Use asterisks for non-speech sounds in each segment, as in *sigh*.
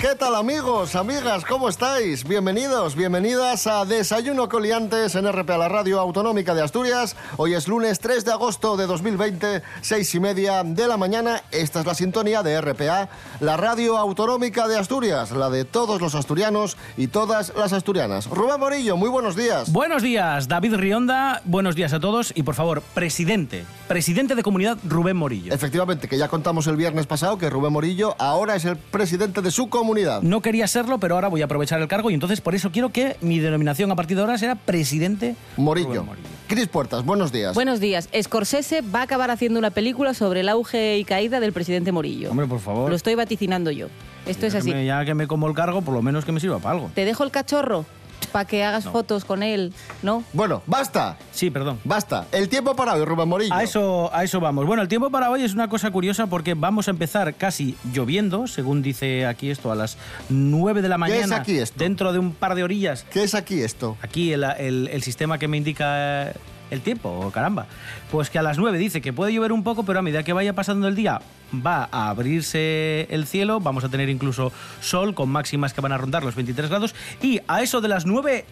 ¿Qué tal amigos, amigas? ¿Cómo estáis? Bienvenidos, bienvenidas a Desayuno Coliantes en RPA, la radio autonómica de Asturias. Hoy es lunes 3 de agosto de 2020, seis y media de la mañana. Esta es la sintonía de RPA, la radio autonómica de Asturias, la de todos los asturianos y todas las asturianas. Rubén Morillo, muy buenos días. Buenos días, David Rionda. Buenos días a todos y por favor, presidente, presidente de comunidad Rubén Morillo. Efectivamente, que ya contamos el viernes pasado que Rubén Morillo ahora es el presidente de su comunidad. No quería serlo, pero ahora voy a aprovechar el cargo y entonces por eso quiero que mi denominación a partir de ahora sea presidente Morillo. Cris Puertas, buenos días. Buenos días. Scorsese va a acabar haciendo una película sobre el auge y caída del presidente Morillo. Hombre, por favor. Lo estoy vaticinando yo. Esto es Ya así. me- ya que me como el cargo, por lo menos que me sirva para algo. Te dejo el cachorro para que hagas fotos con él, ¿no? Bueno, basta, Sí, perdón. basta. El tiempo para hoy, Rubén Morillo. A eso, a eso vamos. Bueno, el tiempo para hoy es una cosa curiosa porque vamos a empezar casi lloviendo, según dice aquí esto, a las 9 de la ¿Qué mañana. es aquí esto? Dentro de un par de orillas. ¿Qué es aquí esto? Aquí el, el- el sistema que me indica eh, el tiempo, oh, caramba. Pues que a las 9 dice que puede llover un poco, pero a medida que vaya pasando el día va a abrirse el cielo, vamos a tener incluso sol con máximas que van a rondar los 23 grados y a eso de las 9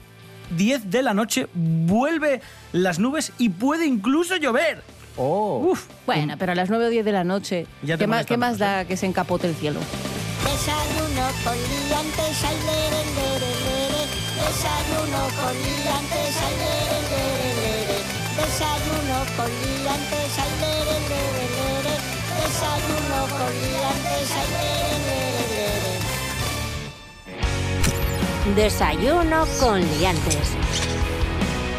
10 de la noche vuelve las nubes y puede incluso llover. Oh. Uf, Bueno, pero a las 9 o 10 de la noche, Ya ¿qué más, qué más da que se encapote el cielo? Desayuno con liantes, ay, lere, lere, lere. Desayuno con liantes, ay, lere, lere, lere. Desayuno con liantes, ay, lere. Desayuno con liantes, ay, lere. Desayuno con Liantes.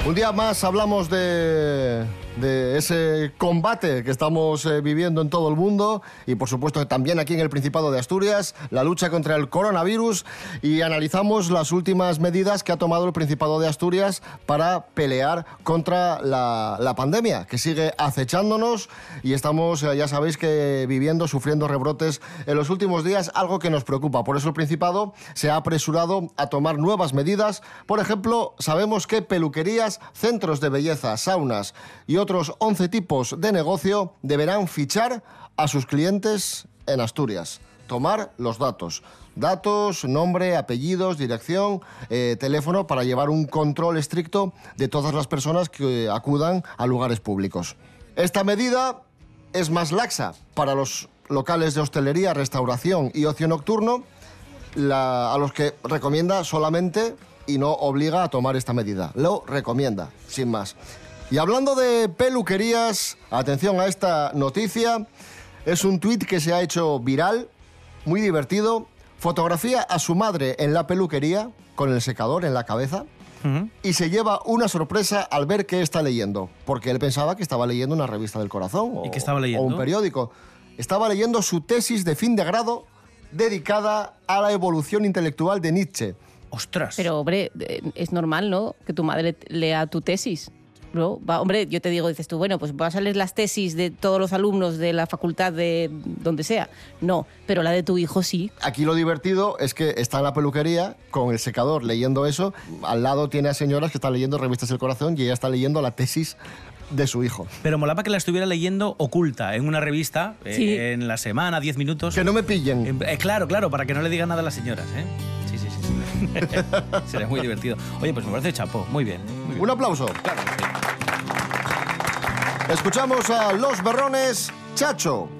Un día más hablamos de, de ese combate que estamos eh, viviendo en todo el mundo y por supuesto también aquí en el Principado de Asturias, la lucha contra el coronavirus y analizamos las últimas medidas que ha tomado el Principado de Asturias para pelear contra la, la pandemia que sigue acechándonos y estamos, eh, ya sabéis que viviendo, sufriendo rebrotes en los últimos días, algo que nos preocupa. Por eso el Principado se ha apresurado a tomar nuevas medidas. Por ejemplo, sabemos que peluquerías, centros de belleza, saunas y otros 11 tipos de negocio deberán fichar a sus clientes en Asturias. Tomar los datos. Datos, nombre, apellidos, dirección, eh, teléfono para llevar un control estricto de todas las personas que eh, acudan a lugares públicos. Esta medida es más laxa para los locales de hostelería, restauración y ocio nocturno, a los que recomienda solamente y no obliga a tomar esta medida. Lo recomienda, sin más. Y hablando de peluquerías, atención a esta noticia. Es un tuit que se ha hecho viral, muy divertido. Fotografía a su madre en la peluquería, con el secador en la cabeza. Y se lleva una sorpresa al ver qué está leyendo, porque él pensaba que estaba leyendo una revista del corazón o, ¿Y qué estaba leyendo? o un periódico. Estaba leyendo su tesis de fin de grado dedicada a la evolución intelectual de Nietzsche. ostras. Pero, hombre, eh, es normal, ¿no? Que tu madre lea tu tesis. ¿No? Va, hombre, yo te digo, dices tú, bueno, pues vas a leer las tesis de todos los alumnos de la facultad de donde sea. No, pero la de tu hijo sí. Aquí lo divertido es que está en la peluquería con el secador leyendo eso. Al lado tiene a señoras que están leyendo revistas del corazón y ella está leyendo la tesis de su hijo. Pero molaba que la estuviera leyendo oculta en una revista, eh, Sí. en la semana, 10 minutos. Que no me pillen. Eh, claro, claro, para que no le digan nada a las señoras, ¿eh? *laughs* Sería muy divertido. Oye, pues me parece chapo. Muy bien. muy bien. Un aplauso. Claro, sí. Escuchamos a Los Berrones, Chacho.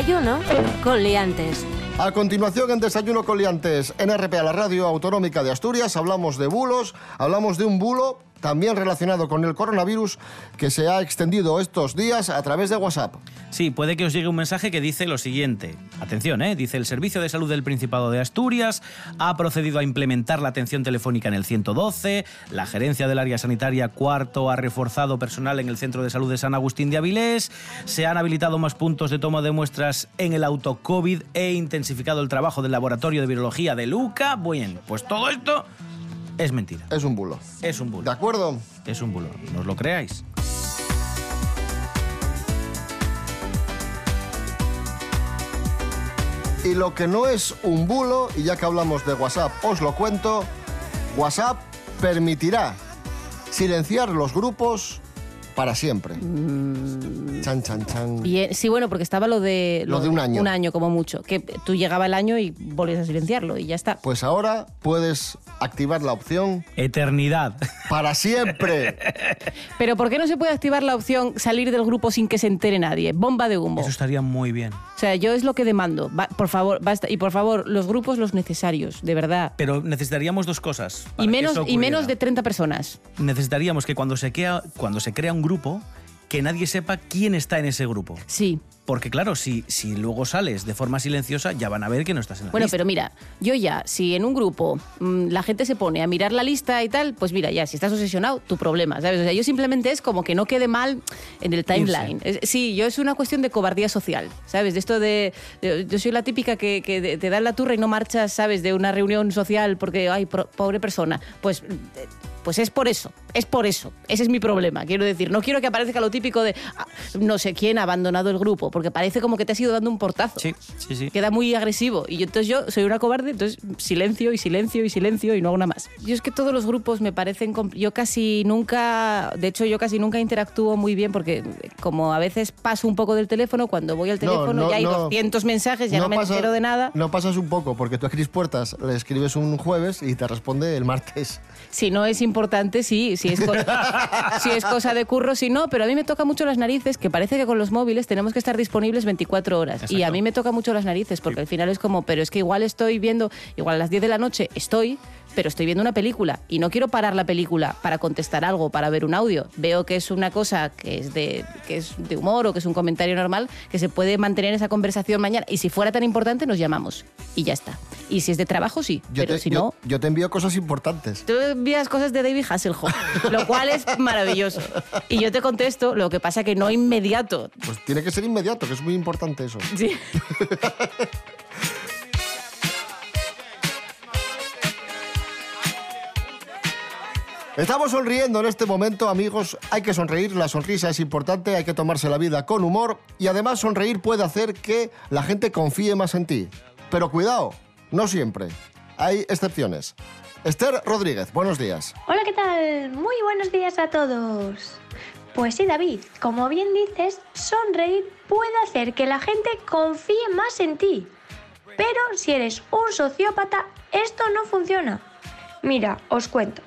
Desayuno con liantes. A continuación, en Desayuno con Liantes, en RPA, la radio autonómica de Asturias, hablamos de bulos, hablamos de un bulo también relacionado con el coronavirus que se ha extendido estos días a través de WhatsApp. Sí, puede que os llegue un mensaje que dice lo siguiente. Atención, ¿eh? dice el Servicio de Salud del Principado de Asturias ha procedido a implementar la atención telefónica en el 112, la gerencia del área sanitaria cuarto ha reforzado personal en el Centro de Salud de San Agustín de Avilés, se han habilitado más puntos de toma de muestras en el autocovid e intensificado el trabajo del Laboratorio de Virología de Luca. Bien, pues todo esto es mentira. Es un bulo. Es un bulo. ¿De acuerdo? Es un bulo. ¿No os lo creáis? Y lo que no es un bulo, y ya que hablamos de WhatsApp, os lo cuento, WhatsApp permitirá silenciar los grupos para siempre. Chan, chan, chan. Bien, sí, bueno, porque estaba lo de... Lo de un año. Un año como mucho. Que tú llegaba el año y volvías a silenciarlo y ya está. Pues ahora puedes activar la opción Eternidad. para siempre. *laughs* Pero ¿por qué no se puede activar la opción salir del grupo sin que se entere nadie? Bomba de humo. Eso estaría muy bien. O sea, yo es lo que demando. Va- por favor, basta. Y por favor, los grupos los necesarios, de verdad. Pero necesitaríamos dos cosas. para Y que menos, eso y menos de 30 personas. Necesitaríamos que cuando se, crea, cuando se crea un grupo, que nadie sepa quién está en ese grupo. Sí. Porque claro, si, si luego sales de forma silenciosa, ya van a ver que no estás en la Bueno, lista. pero mira, yo ya, si en un grupo mm, la gente se pone a mirar la lista y tal, pues mira, ya, si estás obsesionado, tu problema, ¿sabes? O sea, yo simplemente es como que no quede mal en el timeline. Sí, yo es una cuestión de cobardía social, ¿sabes? De esto de... de- yo soy la típica que, que te dan la turra y no marchas, ¿sabes? De una reunión social porque, ay, pro- pobre persona. Pues... eh, Pues es por eso, es por eso. Ese es mi problema. Quiero decir, no quiero que aparezca lo típico de ah, no sé quién ha abandonado el grupo, porque parece como que te has ido dando un portazo Sí, sí, sí. queda muy agresivo. Y yo, entonces yo soy una cobarde, entonces silencio y silencio y silencio y no hago nada más. Yo es que todos los grupos me parecen... Yo casi nunca, de hecho yo casi nunca interactúo muy bien porque como a veces paso un poco del teléfono, cuando voy al No, teléfono no, ya hay no. 200 mensajes, ya no, me pasa- entero de nada. No pasas un poco, porque tú a Cris Puertas le escribes un jueves y te responde el martes. Si no es importante, sí. Si es, *laughs* si es cosa de curro, si no. Pero a mí me toca mucho las narices, que parece que con los móviles tenemos que estar disponibles 24 horas. Y a mí me toca mucho las narices, porque al final es como, pero es que igual estoy viendo, igual a las 10 de la noche estoy, pero estoy viendo una película. Y no quiero parar la película para contestar algo, para ver un audio. Veo que es una cosa que es de, que es de humor o que es un comentario normal, que se puede mantener esa conversación mañana. Y si fuera tan importante, nos llamamos. Y ya está. Y si es de trabajo, sí. Yo, pero te, si yo- no... yo te envío cosas importantes. Tú envías cosas de David Hasselhoff, lo cual es maravilloso. Y yo te contesto, lo que pasa que no inmediato. Pues tiene que ser inmediato, que es muy importante eso. Sí. *laughs* Estamos sonriendo en este momento, amigos. Hay que sonreír, la sonrisa es importante, hay que tomarse la vida con humor y además sonreír puede hacer que la gente confíe más en ti. Pero cuidado, no siempre. Hay excepciones. Esther Rodríguez, buenos días. Hola, ¿qué tal? Muy buenos días a todos. Pues sí, David, como bien dices, sonreír puede hacer que la gente confíe más en ti. Pero si eres un sociópata, esto no funciona. Mira, os cuento.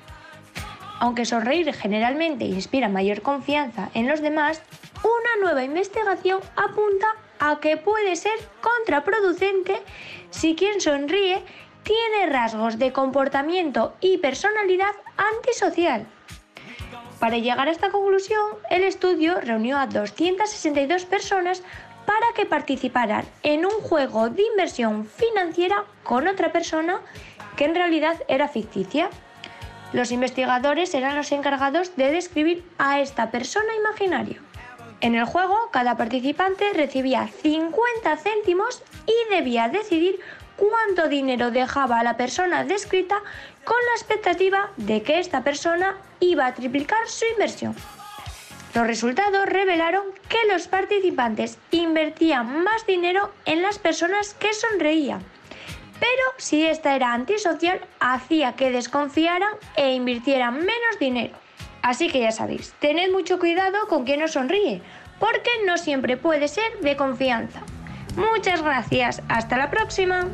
Aunque sonreír generalmente inspira mayor confianza en los demás, una nueva investigación apunta a que puede ser contraproducente si quien sonríe tiene rasgos de comportamiento y personalidad antisocial. Para llegar a esta conclusión, el estudio reunió a 262 personas para que participaran en un juego de inversión financiera con otra persona que en realidad era ficticia. Los investigadores eran los encargados de describir a esta persona imaginaria. En el juego, cada participante recibía 50 céntimos y debía decidir cuánto dinero dejaba a la persona descrita con la expectativa de que esta persona iba a triplicar su inversión. Los resultados revelaron que los participantes invertían más dinero en las personas que sonreían. Pero si esta era antisocial, hacía que desconfiaran e invirtieran menos dinero. Así que ya sabéis, tened mucho cuidado con quien os sonríe, porque no siempre puede ser de confianza. Muchas gracias, hasta la próxima.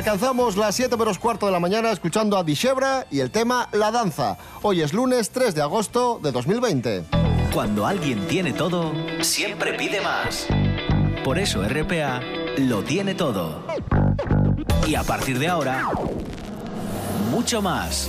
Alcanzamos las 7 menos cuarto de la mañana escuchando a Dishebra y el tema La Danza. Hoy es lunes 3 de agosto de 2020. Cuando alguien tiene todo, siempre pide más. Por eso RPA lo tiene todo. Y a partir de ahora, mucho más.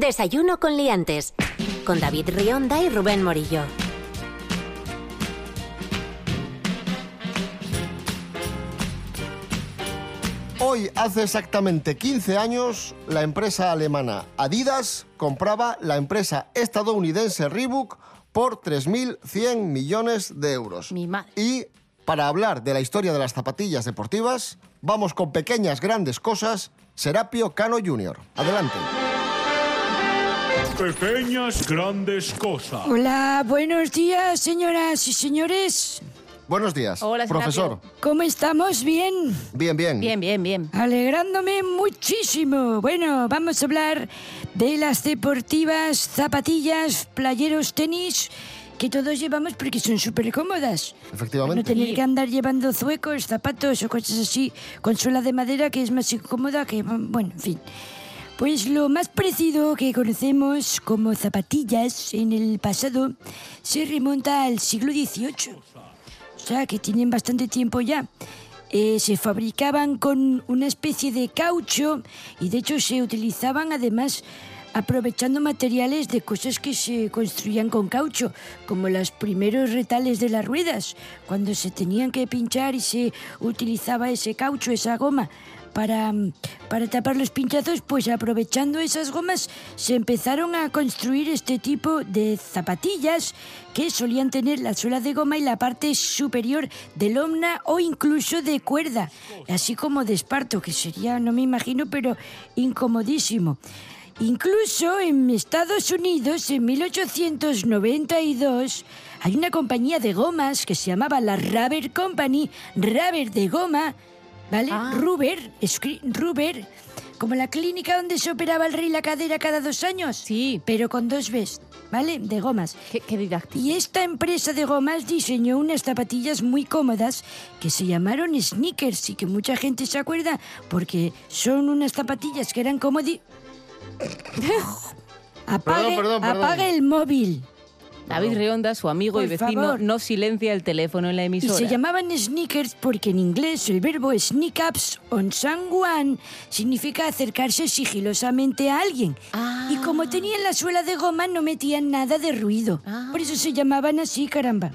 Desayuno con liantes. Con David Rionda y Rubén Morillo. Hoy, hace exactamente 15 años, la empresa alemana Adidas compraba la empresa estadounidense Reebok por 3.100 millones de euros. Mi madre. Y para hablar de la historia de las zapatillas deportivas, vamos con pequeñas grandes cosas, Serapio Cano Jr. Adelante. Pequeñas grandes cosas. Hola, buenos días, señoras y señores. Buenos días, Hola, profesor. ¿Cómo estamos? ¿Bien? Bien, bien. Bien, bien, bien. Alegrándome muchísimo. Bueno, vamos a hablar de las deportivas, zapatillas, playeros, tenis que todos llevamos porque son súper cómodas. No Efectivamente. tener que andar llevando zuecos, zapatos o cosas así con suela de madera que es más incómoda que... Bueno, en fin. Pues lo más parecido que conocemos como zapatillas en el pasado se remonta al siglo XVIII. O sea, que tienen bastante tiempo ya. Eh, se fabricaban con una especie de caucho y de hecho se utilizaban además aprovechando materiales de cosas que se construían con caucho, como los primeros retales de las ruedas, cuando se tenían que pinchar y se utilizaba ese caucho, esa goma. Para, para tapar los pinchazos, pues aprovechando esas gomas se empezaron a construir este tipo de zapatillas que solían tener la suela de goma y la parte superior de lomna o incluso de cuerda, así como de esparto, que sería, no me imagino, pero incomodísimo. Incluso en Estados Unidos, en 1892, hay una compañía de gomas que se llamaba la Rubber Company, Rubber de goma, ¿vale? Ah. Rubber, escri- Rubber, como la clínica donde se operaba el rey la cadera cada dos años. Sí. Pero con dos Bs, ¿vale? De gomas. Qué, qué didáctico. Y esta empresa de gomas diseñó unas zapatillas muy cómodas que se llamaron sneakers y que mucha gente se acuerda porque son unas zapatillas que eran como... *laughs* apague, Perdón, perdón, perdón. apague el móvil. David Rionda, su amigo y vecino, favor. no silencia el teléfono en la Y emisora. se llamaban sneakers porque en inglés el verbo sneak ups on someone significa acercarse sigilosamente a alguien. Ah. Y como tenían la suela de goma no metían nada de ruido. Ah. Por eso se llamaban así, caramba.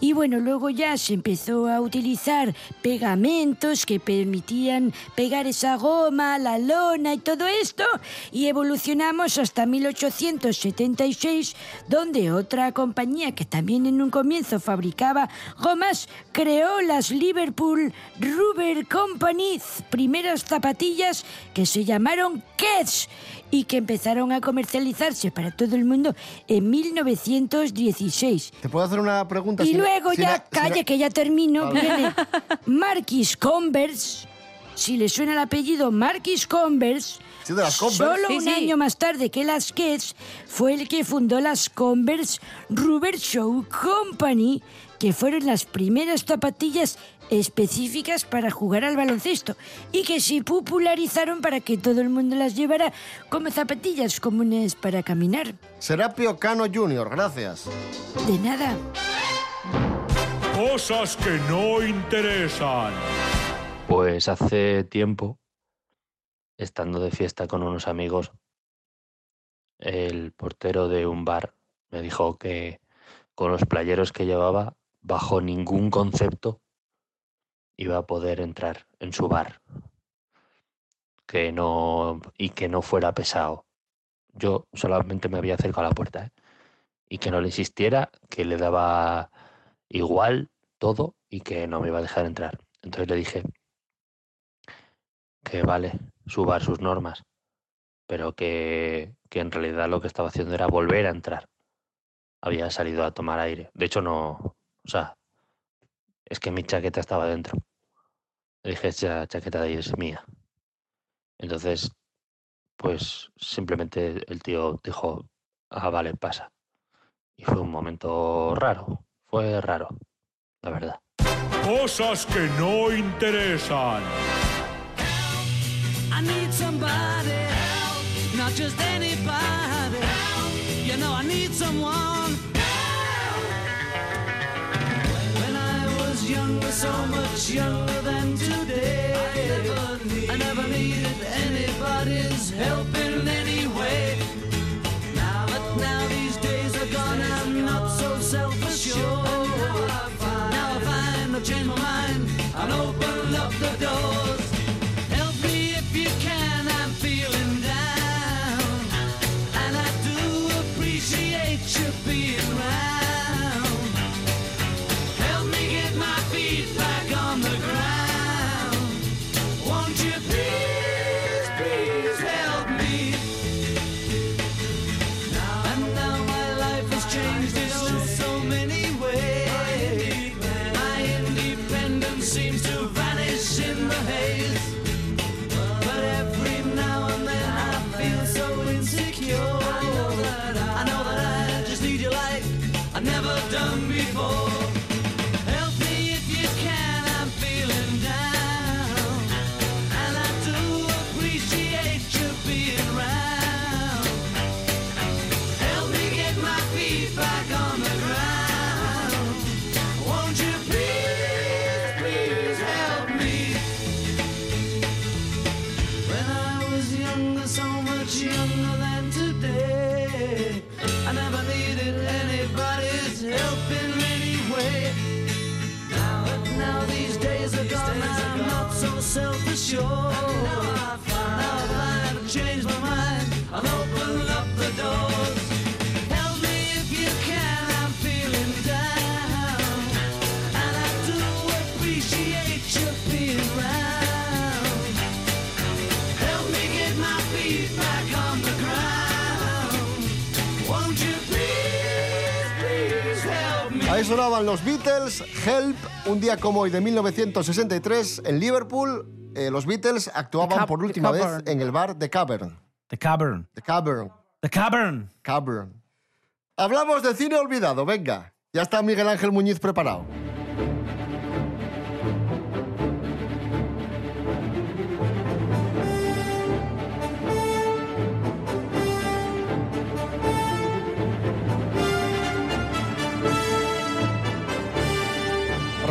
Y bueno, luego ya se empezó a utilizar pegamentos que permitían pegar esa goma, la lona y todo esto. Y evolucionamos hasta 1876, donde otra compañía que también en un comienzo fabricaba gomas creó las Liverpool Rubber Company, primeras zapatillas que se llamaron Keds y que empezaron a comercializarse para todo el mundo en 1916. ¿Te puedo hacer una pregunta? Y luego ya, calla que ya termino, Vale. viene *laughs* Marquis Converse. Si le suena el apellido Marquis Converse, Sí, de las Converse. solo Sí, un sí. año más tarde que las Keds, fue el que fundó las Converse Rubber Shoe Company, que fueron las primeras zapatillas específicas para jugar al baloncesto y que se popularizaron para que todo el mundo las llevara como zapatillas comunes para caminar. Serapio Cano Jr., gracias. De nada. Cosas que no interesan. Pues hace tiempo, estando de fiesta con unos amigos, el portero de un bar me dijo que con los playeros que llevaba, bajo ningún concepto, iba a poder entrar en su bar. Que no, y que no fuera pesado. Yo solamente me había acercado a la puerta, ¿eh? Y que no le insistiera, que le daba igual todo y que no me iba a dejar entrar. Entonces le dije que vale, su bar, sus normas, pero que, que en realidad lo que estaba haciendo era volver a entrar. Había salido a tomar aire. De hecho, no, o sea, es que mi chaqueta estaba dentro. Le dije, esa chaqueta de ahí es mía. Entonces, pues simplemente el tío dijo, ah, vale, pasa. Y fue un momento raro, fue raro, la verdad. Cosas que no interesan. I need somebody help, not just anybody help. You know I need someone was younger, so much younger than today, I never, needed anybody's help in any way. But now these days are gone, I'm not so self-assured. Now I find I've my mind and opened up the doors. Seems to Ahí sonaban los Beatles, Help, un día como hoy de 1963 en Liverpool. eh, los Beatles actuaban por última vez en el bar The Cavern. The Cavern. The Cavern. The Cavern. Cavern. Hablamos de cine olvidado, venga. Ya está Miguel Ángel Muñiz preparado.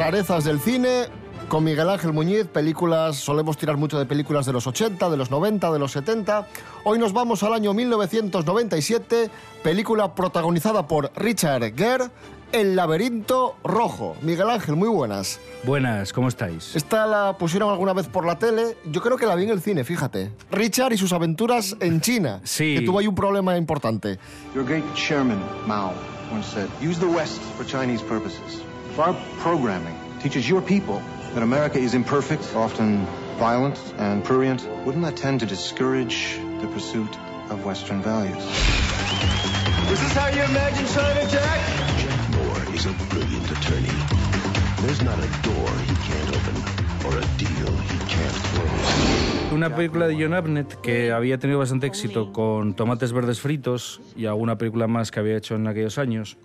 Rarezas del cine con Miguel Ángel Muñiz, películas, solemos tirar mucho de películas de los 80, de los 90, de los 70. Hoy nos vamos al año 1997, película protagonizada por Richard Gere El laberinto rojo. Miguel Ángel, muy buenas. Buenas, ¿cómo estáis? Esta la pusieron alguna vez por la tele. Yo creo que la vi en el cine, fíjate. Richard y sus aventuras en China. Sí. Que tuvo ahí un problema importante. Your great chairman, Mao, once said, use the West for Chinese purposes. If our programming teaches your people that America is imperfect, often violent and prurient, wouldn't that tend to discourage the pursuit of Western values? Is this how you imagine China, Jack? Jack Moore is a brilliant attorney. There's not a door he can't open or a deal he can't close. Una película de John Abnett que había tenido bastante éxito con Tomates Verdes Fritos y alguna película más que había hecho en aquellos años.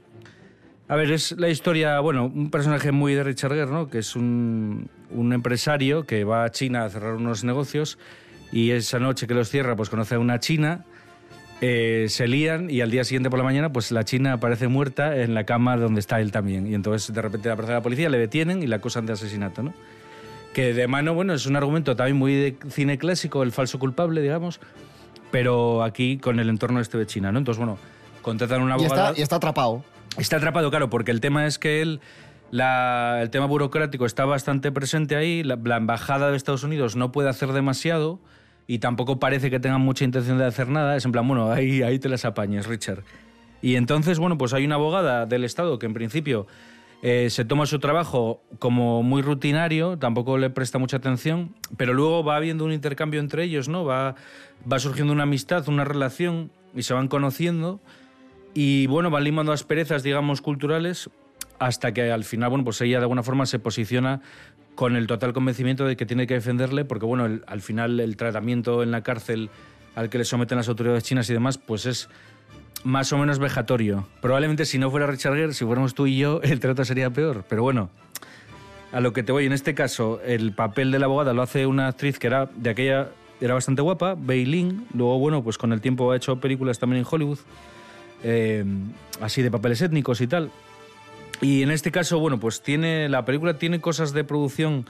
A ver, es la historia, bueno, un personaje muy de Richard Gere, ¿no? Que es un, un empresario que va a China a cerrar unos negocios y esa noche que los cierra, pues conoce a una china, eh, se lían y al día siguiente por la mañana, pues la china aparece muerta en la cama donde está él también. Y entonces de repente aparece la policía, le detienen y la acusan de asesinato, ¿no? Que de mano, bueno, es un argumento también muy de cine clásico, el falso culpable, digamos, pero aquí con el entorno este de China, ¿no? Entonces, bueno, contratan una Y abogada... está, y está atrapado. Está atrapado, claro, porque el tema es que él, la- el tema burocrático está bastante presente ahí, la, la embajada de Estados Unidos no puede hacer demasiado y tampoco parece que tengan mucha intención de hacer nada, es en plan, bueno, ahí, ahí te las apañes, Richard. Y entonces, bueno, pues hay una abogada del Estado que en principio eh, se toma su trabajo como muy rutinario, tampoco le presta mucha atención, pero luego va habiendo un intercambio entre ellos, ¿no? Va, va surgiendo una amistad, una relación y se van conociendo y bueno, van limando asperezas, digamos, culturales hasta que al final, bueno, pues ella de alguna forma se posiciona con el total convencimiento de que tiene que defenderle, porque bueno, al final el tratamiento en la cárcel al que le someten las autoridades chinas y demás, pues es más o menos vejatorio. Probablemente si no fuera Richard Gere, si fuéramos tú y yo, *laughs* el trato sería peor, pero bueno. A lo que te voy, en este caso, el papel de la abogada lo hace una actriz que era de aquella era bastante guapa, Bei Ling. Luego, bueno, pues con el tiempo ha hecho películas también en Hollywood, eh, así de papeles étnicos y tal. Y en este caso, bueno, pues tiene la película tiene cosas de producción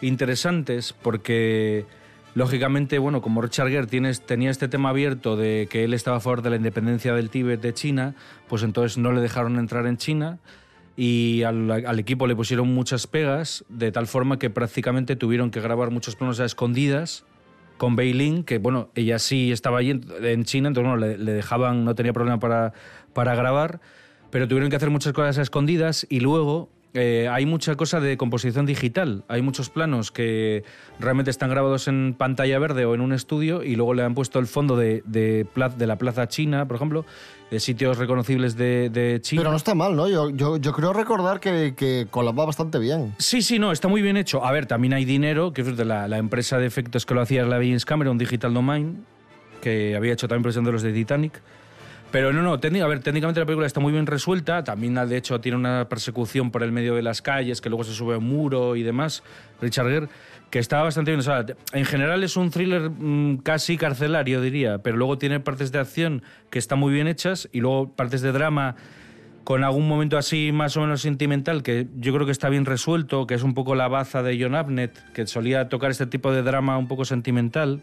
interesantes porque lógicamente, bueno, como Richard Gere tiene- tenía este tema abierto de que él estaba a favor de la independencia del Tíbet de China, pues entonces no le dejaron entrar en China y al, al equipo le pusieron muchas pegas de tal forma que prácticamente tuvieron que grabar muchos planos a escondidas con Beilin, que bueno, ella sí estaba allí en, China, entonces bueno, le, le dejaban, no tenía problema para, para grabar, pero tuvieron que hacer muchas cosas a escondidas y luego eh, hay mucha cosa de composición digital, hay muchos planos que realmente están grabados en pantalla verde o en un estudio y luego le han puesto el fondo de, de, de la Plaza China, por ejemplo, de sitios reconocibles de, de China. Pero no está mal, ¿no? Yo, yo, yo creo recordar que, que colaba bastante bien. Sí, sí, no, está muy bien hecho. A ver, también hay dinero, que fíjate, la, la empresa de efectos que lo hacía la James Cameron, Digital Domain, que había hecho también presión de los de Titanic. Pero no, no, a ver, técnicamente la película está muy bien resuelta. También, de hecho, tiene una persecución por el medio de las calles, que luego se sube a un muro y demás. Richard Gere, que está bastante bien. O sea, en general es un thriller mm, casi carcelario, diría, pero luego tiene partes de acción que están muy bien hechas y luego partes de drama con algún momento así más o menos sentimental que yo creo que está bien resuelto, que es un poco la baza de John Abnett, que solía tocar este tipo de drama un poco sentimental.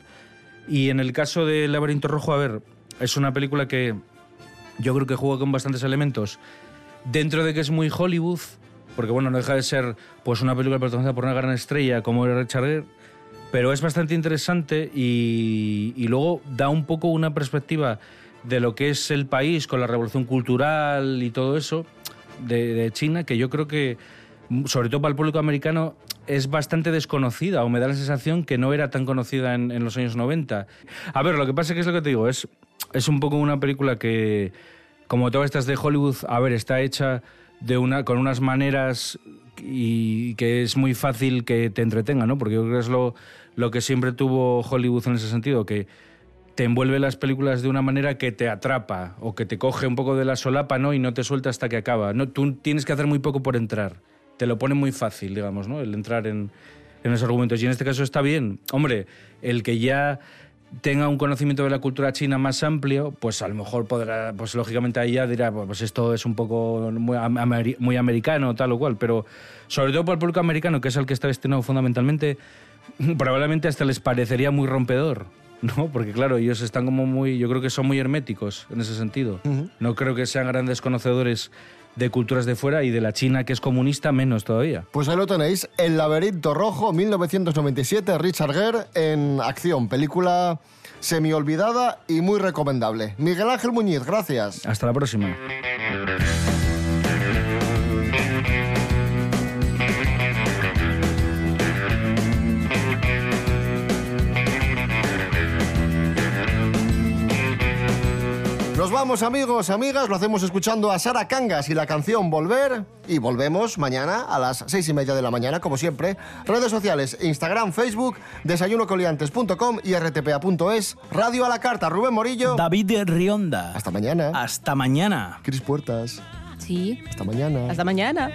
Y en el caso de Laberinto Rojo, a ver, es una película que yo creo que juega con bastantes elementos. Dentro de que es muy Hollywood, porque bueno, no deja de ser pues una película protagonizada por una gran estrella como Richard Gere, pero es bastante interesante y, y luego da un poco una perspectiva de lo que es el país con la revolución cultural y todo eso de, de China, que yo creo que, sobre todo para el público americano, es bastante desconocida o me da la sensación que no era tan conocida en, en los años 90. A ver, lo que pasa es que es lo que te digo, es, es un poco una película que, como todas estas de Hollywood, a ver, está hecha de una, con unas maneras y que es muy fácil que te entretenga, ¿no? Porque yo creo que es lo, lo que siempre tuvo Hollywood en ese sentido, que te envuelve las películas de una manera que te atrapa o que te coge un poco de la solapa, ¿no? Y no te suelta hasta que acaba. No, tú tienes que hacer muy poco por entrar. Te lo pone muy fácil, digamos, ¿no? El entrar en, en esos argumentos. Y en este caso está bien. Hombre, el que ya tenga un conocimiento de la cultura china más amplio, pues a lo mejor podrá, pues lógicamente ahí ya dirá, pues esto es un poco muy, muy americano, tal o cual, pero sobre todo para el público americano, que es el que está destinado fundamentalmente, *laughs* probablemente hasta les parecería muy rompedor. *laughs* ¿no? Porque claro, ellos están como muy, yo creo que son muy herméticos en ese sentido. No creo que sean grandes conocedores de culturas de fuera y de la China que es comunista menos todavía. Pues ahí lo tenéis, El laberinto rojo, 1997, Richard Gere en acción, película semi-olvidada y muy recomendable. Miguel Ángel Muñiz, gracias. Hasta la próxima. Nos vamos amigos, amigas, lo hacemos escuchando a Sara Cangas y la canción Volver y volvemos mañana a las seis y media de la mañana, como siempre. Redes sociales, Instagram, Facebook, desayunocoliantes.com y rtpa.es, Radio a la Carta, Rubén Morillo. David Rionda. Hasta mañana. Hasta mañana. Cris Puertas. Sí. Hasta mañana. Hasta mañana.